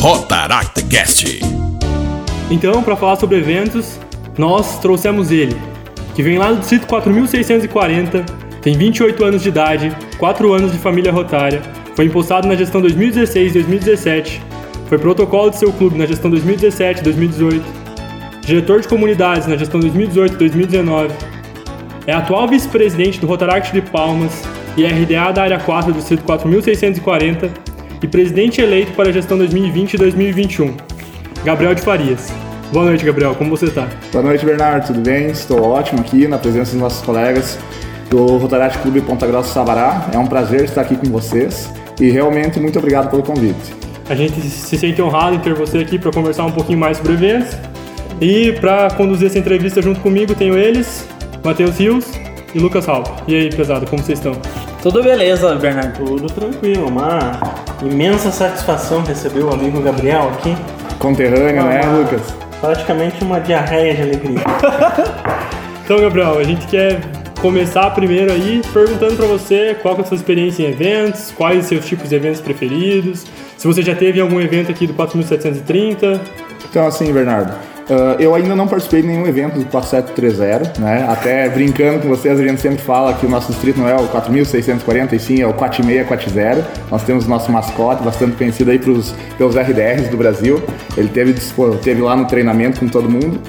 Rotaract Cast. Então, para falar sobre eventos, nós trouxemos ele, que vem lá do distrito 4640, tem 28 anos de idade, 4 anos de família rotária, foi impostado na gestão 2016-2017, foi protocolo de seu clube na gestão 2017-2018, diretor de comunidades na gestão 2018-2019, é atual vice-presidente do Rotaract de Palmas e RDA da área 4 do distrito 4640 e presidente eleito para a gestão 2020 e 2021. Gabriel de Farias. Boa noite, Gabriel. Como você está? Boa noite, Bernardo. Tudo bem? Estou ótimo aqui na presença dos nossos colegas do Rotaract Clube Ponta Grossa Sabará. É um prazer estar aqui com vocês e realmente muito obrigado pelo convite. A gente se sente honrado em ter você aqui para conversar um pouquinho mais sobre eventos. E para conduzir essa entrevista junto comigo tenho eles, Matheus Rios e Lucas Halp. E aí, pesado, como vocês estão? Tudo beleza, Bernardo? Tudo tranquilo, uma imensa satisfação receber o amigo Gabriel aqui. Conterrâneo, né, Uma- Lucas? Praticamente uma diarreia de alegria. Então, Gabriel, a gente quer começar primeiro aí perguntando para você qual é a sua experiência em eventos, quais os seus tipos de eventos preferidos, se você já teve algum evento aqui do 4730. Então, assim, Bernardo, ah, eu ainda não participei de nenhum evento do 4730, né? Até brincando com vocês, a gente sempre fala que o nosso distrito não é o 4640, e sim é o 4640. Nós temos nosso mascote, bastante conhecido aí pros, pelos RDRs do Brasil. Ele teve, teve lá no treinamento com todo mundo.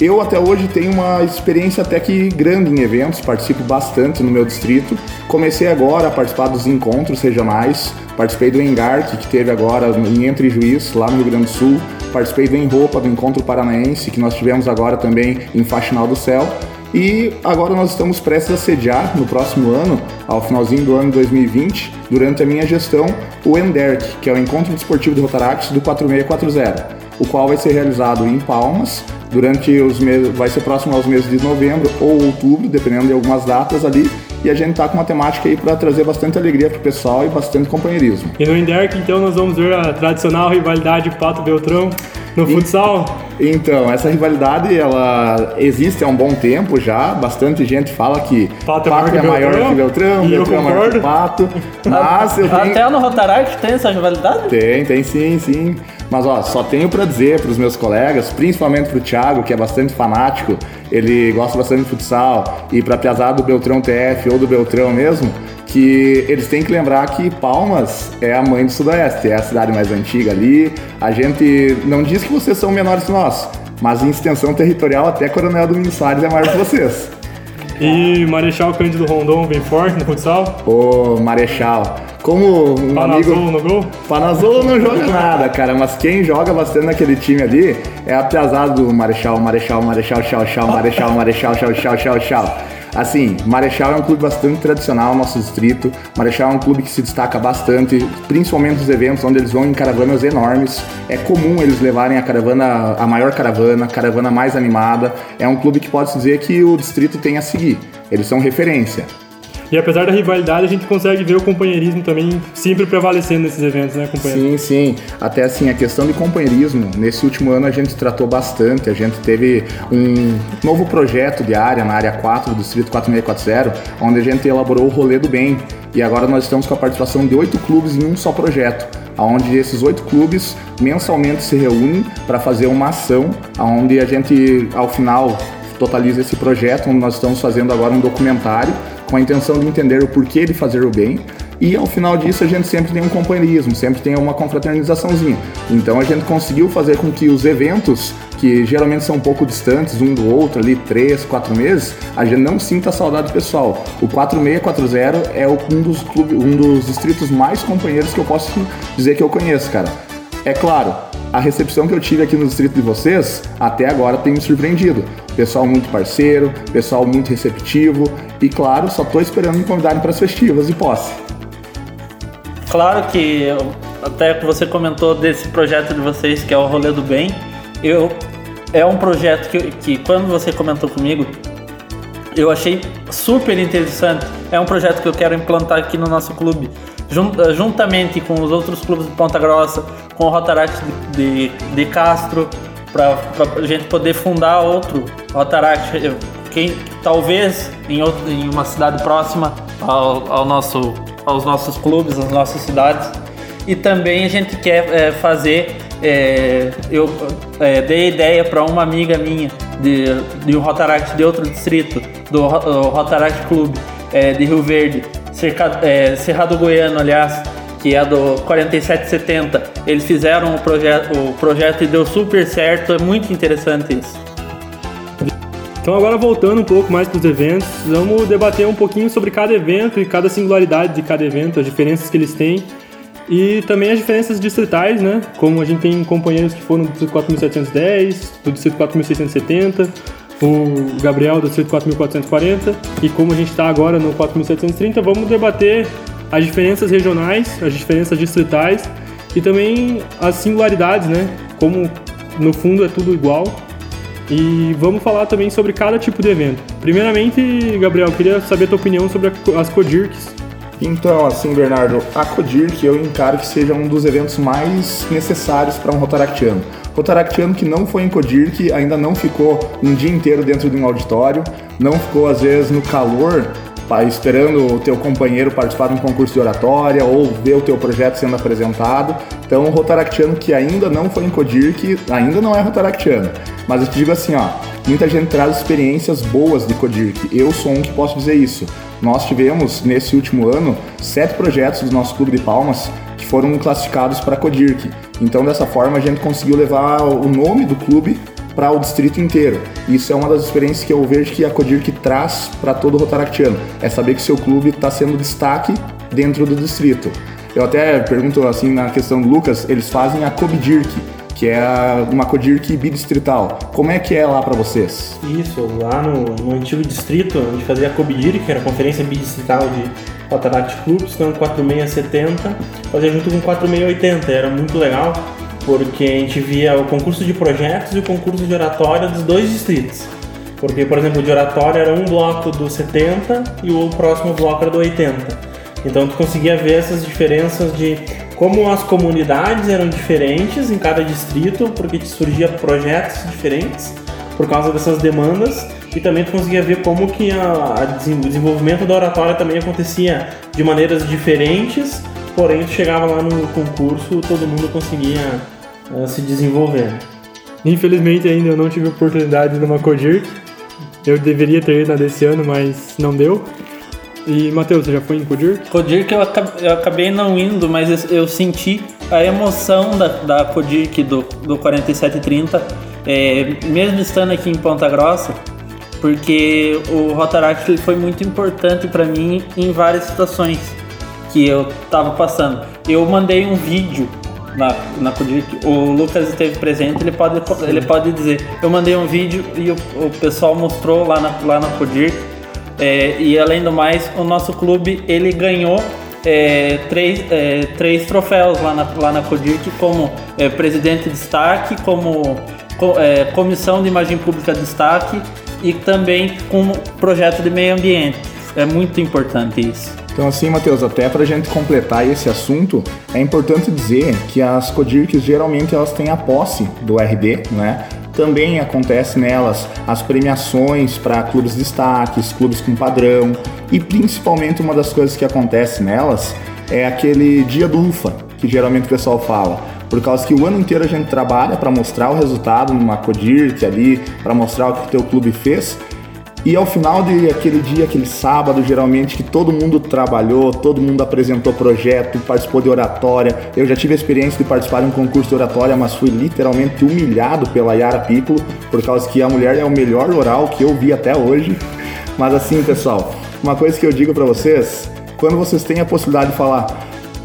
Eu até hoje tenho uma experiência até que grande em eventos, participo bastante no meu distrito. Comecei agora a participar dos encontros regionais, participei do Engart, que teve agora em Entre Juiz, lá no Rio Grande do Sul. Participei do Enroupa, do Encontro Paranaense, que nós tivemos agora também em Faxinal do Céu. E agora nós estamos prestes a sediar no próximo ano, ao finalzinho do ano 2020, durante a minha gestão, o ENDERC, que é o Encontro Desportivo de Rotaract do 4640 o qual vai ser realizado em Palmas durante os meses, vai ser próximo aos meses de novembro ou outubro, dependendo de algumas datas ali. E a gente tá com uma temática aí para trazer bastante alegria pro pessoal e bastante companheirismo. E no Enderk, então, nós vamos ver a tradicional rivalidade Pato Beltrão no futsal. Então, essa rivalidade ela existe há um bom tempo já. Bastante gente fala que Pato é maior que maior Beltrão, que Beltrão, Beltrão é maior que. Pato. Mas eu tenho... Até no Rotaract tem essa rivalidade? Tem, tem sim, sim. Mas ó, só tenho pra dizer pros meus colegas, principalmente pro Thiago, que é bastante fanático, ele gosta bastante de futsal, e pra piazada do Beltrão TF ou do Beltrão mesmo, que eles têm que lembrar que Palmas é a mãe do Sudoeste, é a cidade mais antiga ali. A gente não diz que vocês são menores que nós, mas em extensão territorial até Coronel Domingos Soares é maior que vocês. E Marechal Cândido Rondon vem forte no futsal. Ô Marechal, como um Panazol amigo... no gol. Panazolo não joga nada, cara, mas quem joga bastante naquele time ali é a piazada do Marechal, Marechal, Marechal, Chau, Chau, Marechal, Marechal, Chau, Chau, Chau, Chau. Assim, Marechal é um clube bastante tradicional no nosso distrito. Marechal é um clube que se destaca bastante, principalmente nos eventos onde eles vão em caravanas enormes. É comum eles levarem a caravana, a maior caravana, a caravana mais animada. É um clube que pode-se dizer que o distrito tem a seguir. Eles são referência. E apesar da rivalidade, a gente consegue ver o companheirismo também sempre prevalecendo nesses eventos, né, companheiro? Sim, sim. Até assim, a questão de companheirismo, nesse último ano a gente tratou bastante. A gente teve um novo projeto de área, na área 4 do Distrito 4640, onde a gente elaborou o Rolê do Bem. E agora nós estamos com a participação de oito clubes em um só projeto, onde esses oito clubes mensalmente se reúnem para fazer uma ação, onde a gente, ao final, totaliza esse projeto, onde nós estamos fazendo agora um documentário com a intenção de entender o porquê de fazer o bem. E ao final disso a gente sempre tem um companheirismo, sempre tem uma confraternizaçãozinha. Então a gente conseguiu fazer com que os eventos, que geralmente são um pouco distantes um do outro, ali três, quatro meses, a gente não sinta saudade pessoal. O 4640 é um dos, clubes, um dos distritos mais companheiros que eu posso dizer que eu conheço, cara. É claro, a recepção que eu tive aqui no distrito de vocês, até agora tem me surpreendido. Pessoal muito parceiro, pessoal muito receptivo e, claro, só tô esperando me convidarem para as festivas de posse. Claro que até que você comentou desse projeto de vocês que é o Rolê do Bem. Eu é um projeto que, que quando você comentou comigo, eu achei super interessante. É um projeto que eu quero implantar aqui no nosso clube, juntamente com os outros clubes de Ponta Grossa, com o Rotaract de, de, de Castro, para a gente poder fundar outro Rotaract, eh, quem, talvez em, outro, em uma cidade próxima ao, ao nosso, aos nossos clubes, às nossas cidades. E também a gente quer é, fazer. é, eu é, dei ideia para uma amiga minha de, de um Rotaract de outro distrito, do Rotaract Clube de Rio Verde, cerca, é, Cerrado Goiano, aliás, que é do 4770. Eles fizeram o, proje o projeto e deu super certo, é muito interessante isso. Então agora voltando um pouco mais para os eventos, vamos debater um pouquinho sobre cada evento e cada singularidade de cada evento, as diferenças que eles têm e também as diferenças distritais, né? Como a gente tem companheiros que foram do distrito 4710, do distrito 4670, o Gabriel do distrito 4440 e como a gente está agora no 4730, vamos debater as diferenças regionais, as diferenças distritais e também as singularidades, né? Como no fundo é tudo igual, e vamos falar também sobre cada tipo de evento. Primeiramente, Gabriel, queria saber a tua opinião sobre as Codirks. Então, assim, Bernardo, a Codirc eu encaro que seja um dos eventos mais necessários para um Rotaractiano. Rotaractiano que não foi em Codirc, ainda não ficou um dia inteiro dentro de um auditório, não ficou, às vezes, no calor, esperando o teu companheiro participar de um concurso de oratória ou ver o teu projeto sendo apresentado. Então, o Rotaractiano que ainda não foi em Codirc, ainda não é Rotaractiano. Mas eu te digo assim, ó, muita gente traz experiências boas de Codirc. Eu sou um que posso dizer isso. Nós tivemos, nesse último ano, sete projetos do nosso Clube de Palmas que foram classificados para Codirc. Então, dessa forma, a gente conseguiu levar o nome do clube para o distrito inteiro. Isso é uma das experiências que eu vejo que a Codirc traz para todo o Rotaractiano. É saber que seu clube está sendo destaque dentro do distrito. Eu até pergunto assim na questão do Lucas, eles fazem a Cobidirc, que é uma Codirc bidistrital. Como é que é lá para vocês? Isso, lá no, no antigo distrito, gente fazia a Cobidir, que era a Conferência Bidistrital de Rotaract Clubs, então 4670, fazia junto com 4680, era muito legal, porque a gente via o concurso de projetos e o concurso de oratória dos dois distritos. Porque, por exemplo, de oratória era um bloco do 70 e o próximo bloco era do 80. Então tu conseguia ver essas diferenças de como as comunidades eram diferentes em cada distrito, porque surgia projetos diferentes por causa dessas demandas e também tu conseguia ver como que a, a o desenvolvimento da oratória também acontecia de maneiras diferentes, porém tu chegava lá no concurso todo mundo conseguia eh, se desenvolver. Infelizmente ainda eu não tive oportunidade numa Codirk. Eu deveria ter ido na desse ano, mas não deu. E Matheus, você já foi em Codirk? Codirc eu, acab- eu acabei não indo, mas eu, senti a emoção da, da Codirc do, do 4730, é, mesmo estando aqui em Ponta Grossa, porque o Rotaract ele foi muito importante para mim em várias situações que eu tava passando. Eu mandei um vídeo na, na Codirc, o Lucas esteve presente, ele pode, ele pode dizer. Eu mandei um vídeo e o, o pessoal mostrou lá na, lá na Codirc. É, e além do mais, o nosso clube ele ganhou é, três, é, três troféus lá na, lá na Codirc como é, presidente de destaque, como co- é, comissão de imagem pública de destaque e também como projeto de meio ambiente. É muito importante isso. Então, assim, Matheus, até para a gente completar esse assunto, é importante dizer que as Codircs geralmente elas têm a posse do RD, né? Também acontece nelas as premiações para clubes destaques, clubes com padrão e principalmente uma das coisas que acontece nelas é aquele dia do UFA, que geralmente o pessoal fala. Por causa que o ano inteiro a gente trabalha para mostrar o resultado numa Codirc ali, para mostrar o que o teu clube fez. E ao final de aquele dia, aquele sábado, geralmente que todo mundo trabalhou, todo mundo apresentou projeto, participou de oratória. Eu já tive a experiência de participar de um concurso de oratória, mas fui literalmente humilhado pela Yara Piccolo, por causa que a mulher é o melhor oral que eu vi até hoje. Mas assim, pessoal, uma coisa que eu digo pra vocês, quando vocês têm a possibilidade de falar,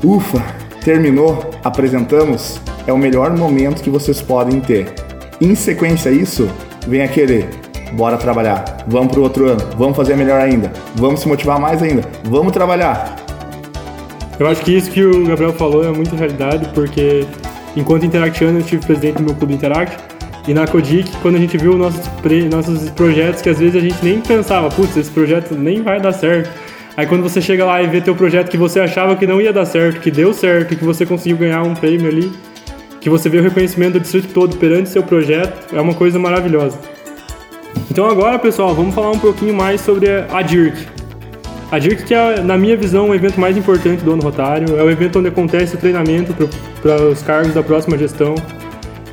ufa, terminou, apresentamos, é o melhor momento que vocês podem ter. Em sequência a isso, vem aquele bora trabalhar, vamos pro outro ano, vamos fazer melhor ainda, vamos se motivar mais ainda, vamos trabalhar. Eu acho que isso que o Gabriel falou é muito realidade, porque enquanto Interactiano eu estive presidente do meu clube Interact, e na Codic, quando a gente viu nossos, nossos projetos que às vezes a gente nem pensava, putz, esse projeto nem vai dar certo. Aí quando você chega lá e vê teu projeto que você achava que não ia dar certo, que deu certo, que você conseguiu ganhar um prêmio ali, que você vê o reconhecimento do distrito todo perante seu projeto, é uma coisa maravilhosa. Então agora, pessoal, vamos falar um pouquinho mais sobre a DIRC. A DIRC, que é, na minha visão, o evento mais importante do ano rotário, é o evento onde acontece o treinamento para os cargos da próxima gestão.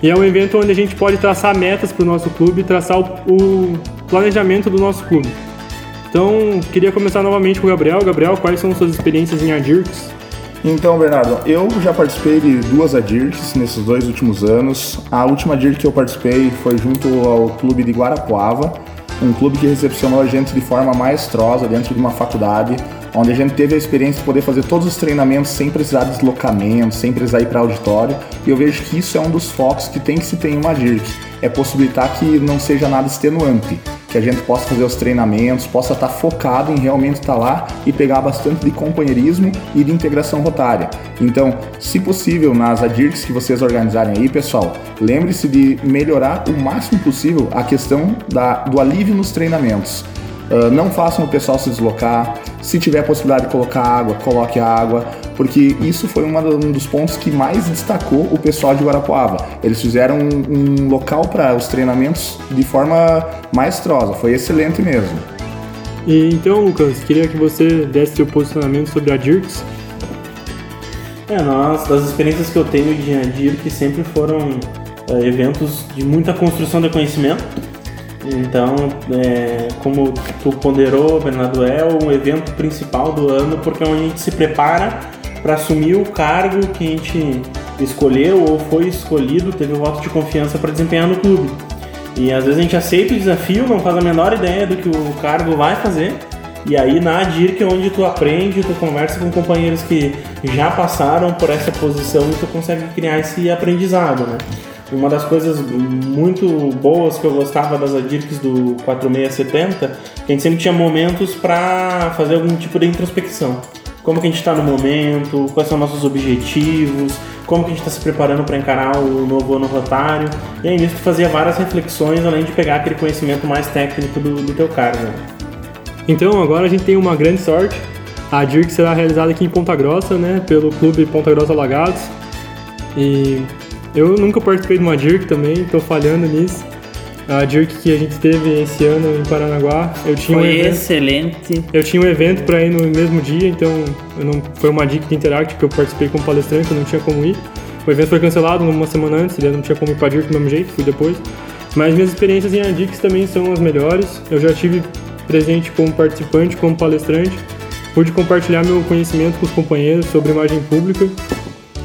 E é um evento onde a gente pode traçar metas para o nosso clube traçar o, o planejamento do nosso clube. Então, queria começar novamente com o Gabriel. Gabriel, quais são suas experiências em ADIRCS? Então, Bernardo, eu já participei de duas ADIRCs nesses dois últimos anos. A última ADIRC que eu participei foi junto ao clube de Guarapuava, um clube que recepcionou a gente de forma maestrosa dentro de uma faculdade, onde a gente teve a experiência de poder fazer todos os treinamentos sem precisar de deslocamento, sem precisar ir para auditório. E eu vejo que isso é um dos focos que tem que se ter em uma DIRC, é possibilitar que não seja nada extenuante que a gente possa fazer os treinamentos, possa estar focado em realmente estar lá e pegar bastante de companheirismo e de integração rotária. Então, se possível, nas ADIRCs que vocês organizarem aí, pessoal, lembre-se de melhorar o máximo possível a questão da, do alívio nos treinamentos. Uh, não façam o pessoal se deslocar. Se tiver possibilidade de colocar água, coloque água, porque isso foi um dos pontos que mais destacou o pessoal de Guarapuava. Eles fizeram um, um local para os treinamentos de forma maestrosa, foi excelente mesmo. E então, Lucas, queria que você desse seu posicionamento sobre a DIRCS. É, nós, das experiências que eu tenho de ADIRC sempre foram é, eventos de muita construção de conhecimento então, é, como tu ponderou, Bernardo, é o evento principal do ano porque é onde a gente se prepara para assumir o cargo que a gente escolheu ou foi escolhido, teve o voto de confiança para desempenhar no clube. E às vezes a gente aceita o desafio, não faz a menor ideia do que o cargo vai fazer. E aí na ADIRC é onde tu aprende, tu conversa com companheiros que já passaram por essa posição e tu consegue criar esse aprendizado, né? Uma das coisas muito boas que eu gostava das Adirks do 4670, que a gente sempre tinha momentos para fazer algum tipo de introspecção. Como que a gente está no momento, quais são nossos objetivos, como que a gente está se preparando para encarar o novo ano rotário. E aí nisso tu fazia várias reflexões, além de pegar aquele conhecimento mais técnico do, do teu cargo. Então agora a gente tem uma grande sorte. A DIRC será realizada aqui em Ponta Grossa, né, pelo Clube Ponta Grossa Lagados. E eu nunca participei de uma DIRC também, tô falhando nisso. A DIRC que a gente teve esse ano em Paranaguá, eu tinha foi um evento, excelente. Eu tinha um evento para ir no mesmo dia, então não, foi uma DIRC de Interact que eu participei como palestrante, eu não tinha como ir. O evento foi cancelado uma semana antes, eu não tinha como ir para DIRC do mesmo jeito, fui depois. Mas minhas experiências em ADICs também são as melhores. Eu já tive presente como participante, como palestrante. Pude compartilhar meu conhecimento com os companheiros sobre imagem pública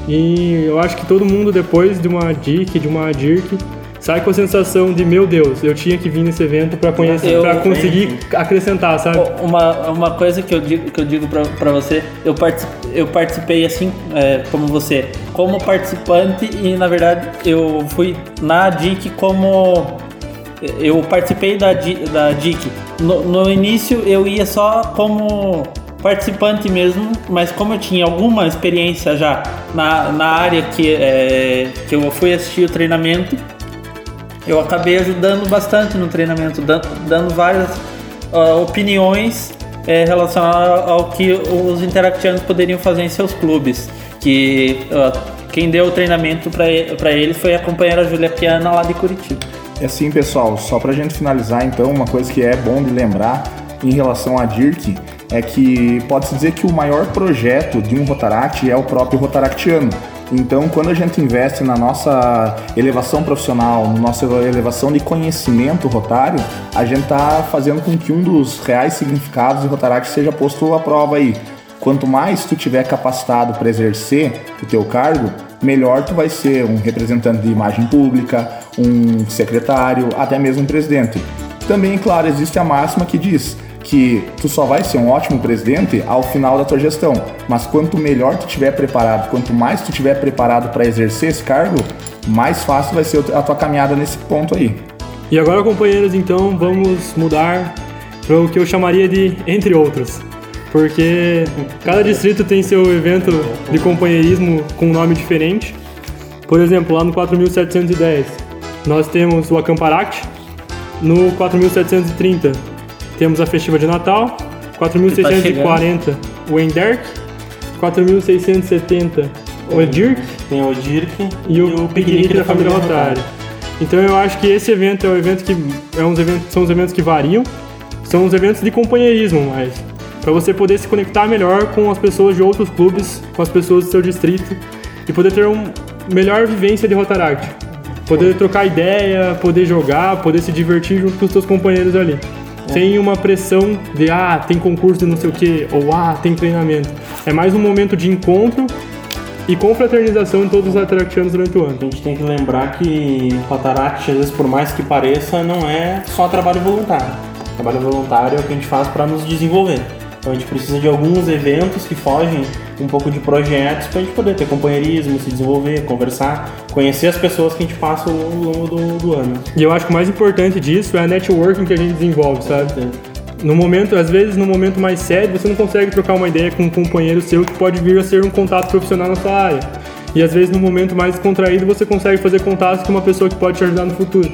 e eu acho que todo mundo, depois de uma DIC, de uma DIRC, sai com a sensação de, meu Deus, eu tinha que vir nesse evento para conhecer, para conseguir acrescentar, sabe? Uma, uma coisa que eu digo, que eu digo para você, eu, participei, eu participei assim, é, como você, como participante e na verdade eu fui na DIC como eu participei da, da DIC. No, no início eu ia só como participante mesmo, mas como eu tinha alguma experiência já na, na área que, é, que eu fui assistir o treinamento, eu acabei ajudando bastante no treinamento, dando, dando várias uh, opiniões é, relacionadas ao que os interactianos poderiam fazer em seus clubes. Que uh, quem deu o treinamento para eles foi a companheira Julia Piana lá de Curitiba. É assim, pessoal, só para a gente finalizar, então, uma coisa que é bom de lembrar em relação à DIRC é que pode-se dizer que o maior projeto de um Rotaract é o próprio Rotaractiano. Então, quando a gente investe na nossa elevação profissional, na nossa elevação de conhecimento rotário, a gente está fazendo com que um dos reais significados do Rotaract seja posto à prova aí. Quanto mais tu tiver capacitado para exercer o teu cargo, melhor tu vai ser um representante de imagem pública, um secretário, até mesmo um presidente. Também, claro, existe a máxima que diz: que tu só vai ser um ótimo presidente ao final da tua gestão. Mas quanto melhor tu tiver preparado, quanto mais tu tiver preparado para exercer esse cargo, mais fácil vai ser a tua caminhada nesse ponto aí. E agora, companheiros, então vamos mudar para o que eu chamaria de entre outros. Porque cada distrito tem seu evento de companheirismo com um nome diferente. Por exemplo, lá no 4710, nós temos o Acamparact. No 4730, temos a Festiva de Natal, 4.640 tá o Enderk, 4.670 o Edirk, tem o Edirk e, e o, o piquenique da família Rotária. Então eu acho que esse evento é um evento que é uns eventos, são os eventos que variam, são os eventos de companheirismo mais. para você poder se conectar melhor com as pessoas de outros clubes, com as pessoas do seu distrito e poder ter uma melhor vivência de Rotaract. Poder trocar ideia, poder jogar, poder se divertir junto com os seus companheiros ali. Sem uma pressão de, ah, tem concurso de não sei o que, ou ah, tem treinamento. É mais um momento de encontro e confraternização de todos os atractianos durante o ano. A gente tem que lembrar que Rotaract, às vezes, por mais que pareça, não é só trabalho voluntário. Trabalho voluntário é o que a gente faz para nos desenvolver. Então a gente precisa de alguns eventos que fogem um pouco de projetos para a gente poder ter companheirismo, se desenvolver, conversar, conhecer as pessoas que a gente passa ao longo do, do ano. E eu acho que o mais importante disso é a networking que a gente desenvolve, sabe? No momento, às vezes, no momento mais sério, você não consegue trocar uma ideia com um companheiro seu que pode vir a ser um contato profissional na sua área. E às vezes, no momento mais contraído, você consegue fazer contatos com uma pessoa que pode te ajudar no futuro.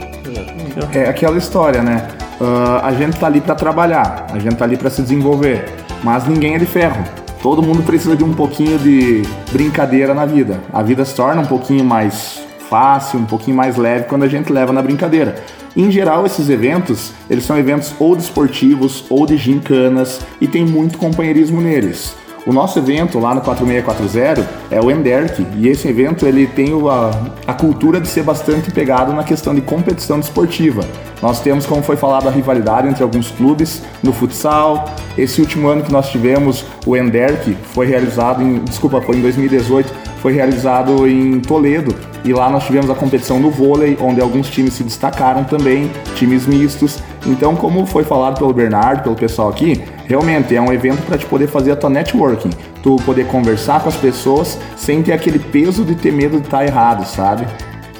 É aquela história, né? Uh, a gente tá ali para trabalhar, a gente tá ali para se desenvolver, mas ninguém é de ferro. Todo mundo precisa de um pouquinho de brincadeira na vida. A vida se torna um pouquinho mais fácil, um pouquinho mais leve quando a gente leva na brincadeira. Em geral, esses eventos, eles são eventos ou desportivos ou de gincanas e tem muito companheirismo neles. O nosso evento lá no 4640 é o Enderk e esse evento ele tem a, a cultura de ser bastante pegado na questão de competição desportiva. Nós temos, como foi falado, a rivalidade entre alguns clubes no futsal. Esse último ano que nós tivemos, o Enderk foi realizado em, desculpa, foi em 2018, foi realizado em Toledo e lá nós tivemos a competição do vôlei, onde alguns times se destacaram também, times mistos. Então, como foi falado pelo Bernardo, pelo pessoal aqui, realmente é um evento para te poder fazer a tua networking, tu poder conversar com as pessoas sem ter aquele peso de ter medo de estar errado, sabe?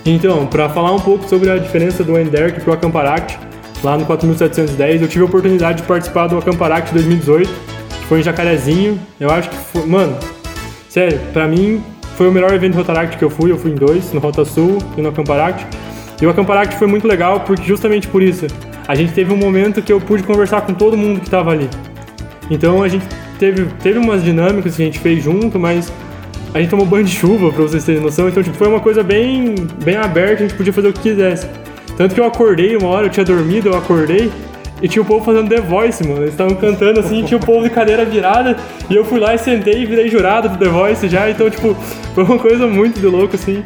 Então, para falar um pouco sobre a diferença do Enderk pro Acamparact, lá no 4710, eu tive a oportunidade de participar do Acamparact 2018, que foi em Jacarezinho. Eu acho que foi, mano, sério, para mim foi o melhor evento Rotaract que eu fui, eu fui em dois, no Rota Sul e no Acamparact. E o Acamparact foi muito legal porque justamente por isso, a gente teve um momento que eu pude conversar com todo mundo que estava ali. Então a gente teve, teve umas dinâmicas que a gente fez junto, mas a gente tomou banho de chuva, pra vocês terem noção. Então, tipo, foi uma coisa bem, bem aberta, a gente podia fazer o que quisesse. Tanto que eu acordei uma hora, eu tinha dormido, eu acordei e tinha o povo fazendo The Voice, mano. Eles estavam cantando assim, tinha o povo de cadeira virada e eu fui lá e sentei e virei jurado do The Voice já. Então, tipo, foi uma coisa muito de louco, assim.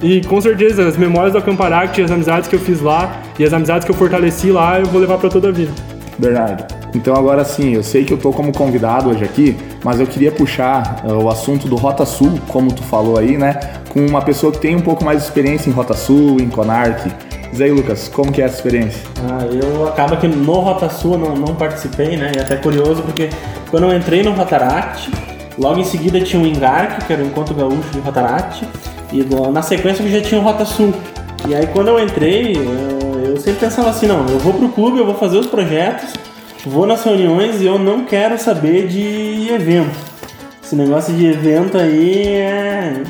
E com certeza, as memórias do Acamparact, as amizades que eu fiz lá e as amizades que eu fortaleci lá, eu vou levar para toda a vida. Bernardo. Então agora sim, eu sei que eu tô como convidado hoje aqui, mas eu queria puxar uh, o assunto do Rota Sul, como tu falou aí, né? Com uma pessoa que tem um pouco mais de experiência em Rota Sul, em Conarc. Diz aí, Lucas, como que é essa experiência? Ah, eu acaba que no Rota Sul eu não, não participei, né? E até curioso porque quando eu entrei no Rotaract, logo em seguida tinha o Engarc, que era o Encontro Gaúcho de Rotaract, e na sequência já tinha o Rota Sul. E aí quando eu entrei, eu sempre pensava assim, não, eu vou pro clube, eu vou fazer os projetos, vou nas reuniões e eu não quero saber de evento. Esse negócio de evento aí é.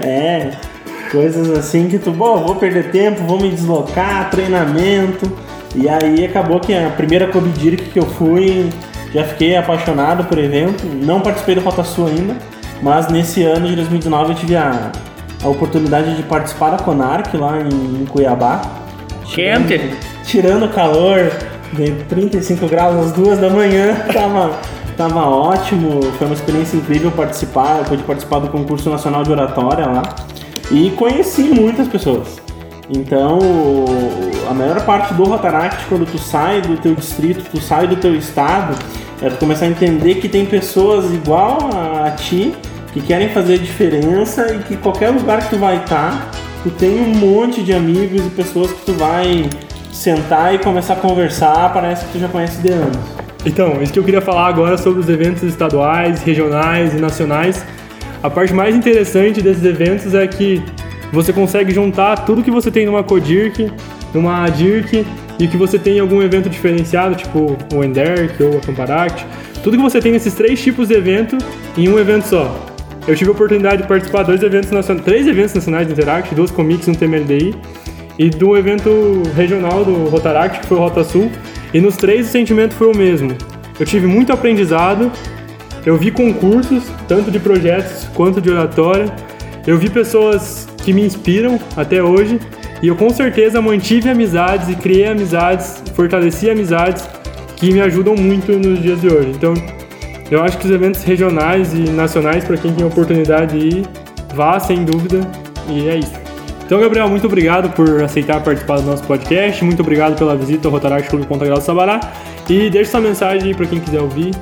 é. Coisas assim que tu, bom, vou perder tempo, vou me deslocar, treinamento. E aí acabou que a primeira Kobe Dirk que eu fui, já fiquei apaixonado por evento. Não participei do Rota Sul ainda, mas nesse ano de 2019 eu tive a, a oportunidade de participar da Conarc lá em, em Cuiabá. Quente! Tirando o calor, de 35 graus às duas da manhã, tava, tava ótimo, foi uma experiência incrível participar, eu pude participar do concurso nacional de oratória lá e conheci muitas pessoas. Então, a maior parte do Rotaract, quando tu sai do teu distrito, tu sai do teu estado, é tu começar a entender que tem pessoas igual a ti que querem fazer diferença e que qualquer lugar que tu vai estar, tu tem um monte de amigos e pessoas que tu vai sentar e começar a conversar, parece que tu já conhece de anos. Então, isso que eu queria falar agora sobre os eventos estaduais, regionais e nacionais. A parte mais interessante desses eventos é que você consegue juntar tudo que você tem numa Codirk, numa Dirk e que você tem em algum evento diferenciado, tipo o Enderk ou a Camparact. Tudo que você tem nesses três tipos de evento em um evento só. Eu tive a oportunidade de participar de dois eventos nacionais, três eventos nacionais de Interact, duas comics no TMLDI e do evento regional do Rotaract, que foi o Rota Sul. E nos três o sentimento foi o mesmo. Eu tive muito aprendizado, eu vi concursos, tanto de projetos quanto de oratória. Eu vi pessoas que me inspiram até hoje e eu com certeza mantive amizades e criei amizades, fortaleci amizades que me ajudam muito nos dias de hoje. Então, eu acho que os eventos regionais e nacionais, para quem tem oportunidade de ir, vá sem dúvida, e é isso. Então, Gabriel, muito obrigado por aceitar participar do nosso podcast, muito obrigado pela visita ao Rotaract Clube Ponta Grossa Sabará, e deixe sua mensagem para quem quiser ouvir.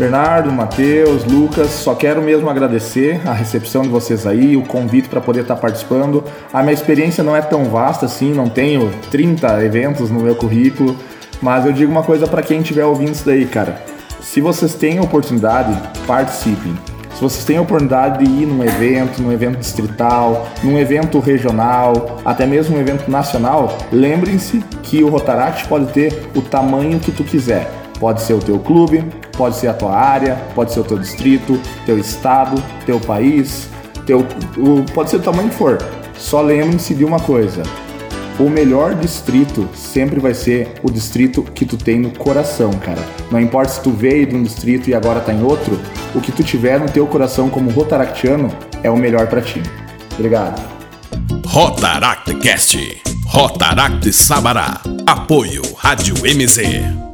Bernardo, Matheus, Lucas, só quero mesmo agradecer a recepção de vocês aí, o convite para poder estar participando. A minha experiência não é tão vasta assim, não tenho 30 eventos no meu currículo, mas eu digo uma coisa para quem estiver ouvindo isso daí, cara. Se vocês têm oportunidade, participem. Se vocês têm a oportunidade de ir num evento, num evento distrital, num evento regional, até mesmo um evento nacional, lembrem-se que o Rotaract pode ter o tamanho que tu quiser. Pode ser o teu clube, pode ser a tua área, pode ser o teu distrito, teu estado, teu país, teu, o, pode ser o tamanho que for. Só lembrem-se de uma coisa: o melhor distrito sempre vai ser o distrito que tu tem no coração, cara. Não importa se tu veio de um distrito e agora tá em outro, o que tu tiver no teu coração como rotaractiano é o melhor para ti. Obrigado. Rotaractcast. Rotaract Sabará. Apoio Rádio MZ.